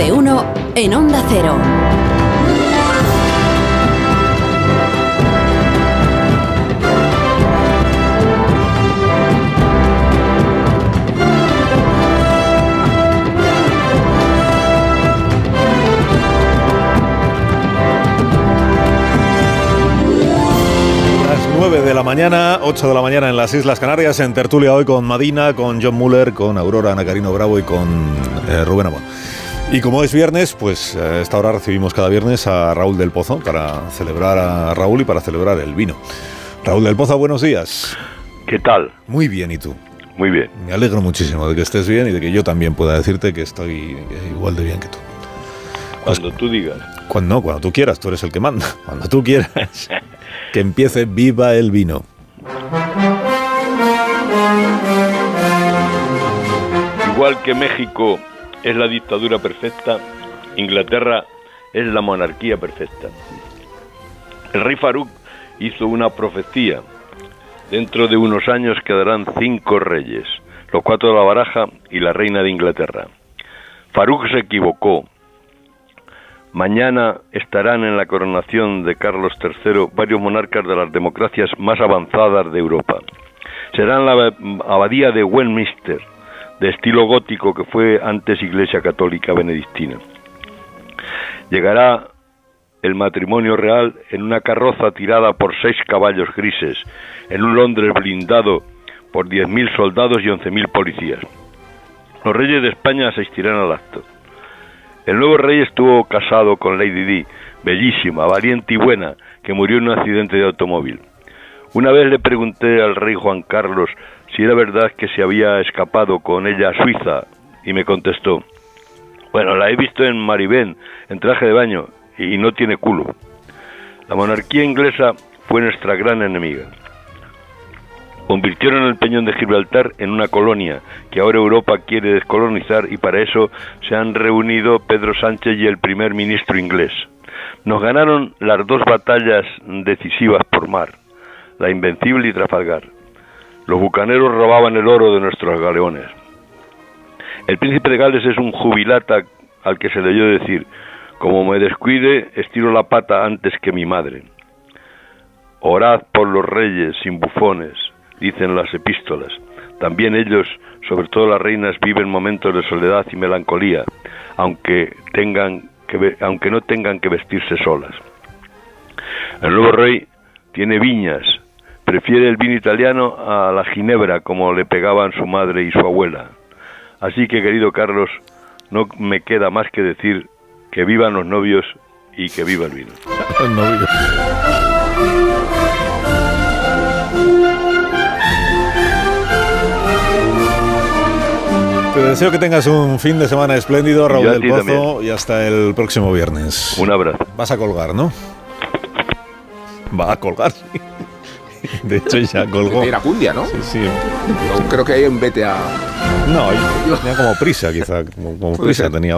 de uno en Onda Cero. Las 9 de la mañana, 8 de la mañana en las Islas Canarias, en tertulia hoy con Madina, con John Muller, con Aurora Ana Carino Bravo y con eh, Rubén Amón. Y como es viernes, pues a esta hora recibimos cada viernes a Raúl del Pozo para celebrar a Raúl y para celebrar el vino. Raúl del Pozo, buenos días. ¿Qué tal? Muy bien, ¿y tú? Muy bien. Me alegro muchísimo de que estés bien y de que yo también pueda decirte que estoy igual de bien que tú. Cuando tú digas. Cuando no, cuando tú quieras, tú eres el que manda. Cuando tú quieras. que empiece viva el vino. Igual que México es la dictadura perfecta, Inglaterra es la monarquía perfecta. El rey Farouk hizo una profecía. Dentro de unos años quedarán cinco reyes, los cuatro de la baraja y la reina de Inglaterra. Farouk se equivocó. Mañana estarán en la coronación de Carlos III varios monarcas de las democracias más avanzadas de Europa. Será la abadía de Westminster, de estilo gótico que fue antes Iglesia Católica Benedictina. Llegará el matrimonio real en una carroza tirada por seis caballos grises, en un Londres blindado por 10.000 soldados y 11.000 policías. Los reyes de España asistirán al acto. El nuevo rey estuvo casado con Lady Di, bellísima, valiente y buena, que murió en un accidente de automóvil. Una vez le pregunté al rey Juan Carlos si era verdad que se había escapado con ella a Suiza, y me contestó, bueno, la he visto en Maribén, en traje de baño, y no tiene culo. La monarquía inglesa fue nuestra gran enemiga. Convirtieron el Peñón de Gibraltar en una colonia que ahora Europa quiere descolonizar y para eso se han reunido Pedro Sánchez y el primer ministro inglés. Nos ganaron las dos batallas decisivas por mar, la Invencible y Trafalgar. Los bucaneros robaban el oro de nuestros galeones. El príncipe de Gales es un jubilata al que se le oyó decir, como me descuide, estiro la pata antes que mi madre. Orad por los reyes sin bufones, dicen las epístolas. También ellos, sobre todo las reinas, viven momentos de soledad y melancolía, aunque, tengan que, aunque no tengan que vestirse solas. El nuevo rey tiene viñas, prefiere el vino italiano a la ginebra como le pegaban su madre y su abuela. Así que, querido Carlos, no me queda más que decir que vivan los novios y que viva el vino. Los novios. Te deseo que tengas un fin de semana espléndido, Raúl del Pozo, también. y hasta el próximo viernes. Un abrazo. Vas a colgar, ¿no? Va a colgar, sí. De hecho, ya colgó. De Iracundia, ¿no? Sí, sí. Yo creo que hay en BTA. No, tenía como prisa, quizá. Como, como prisa tenía.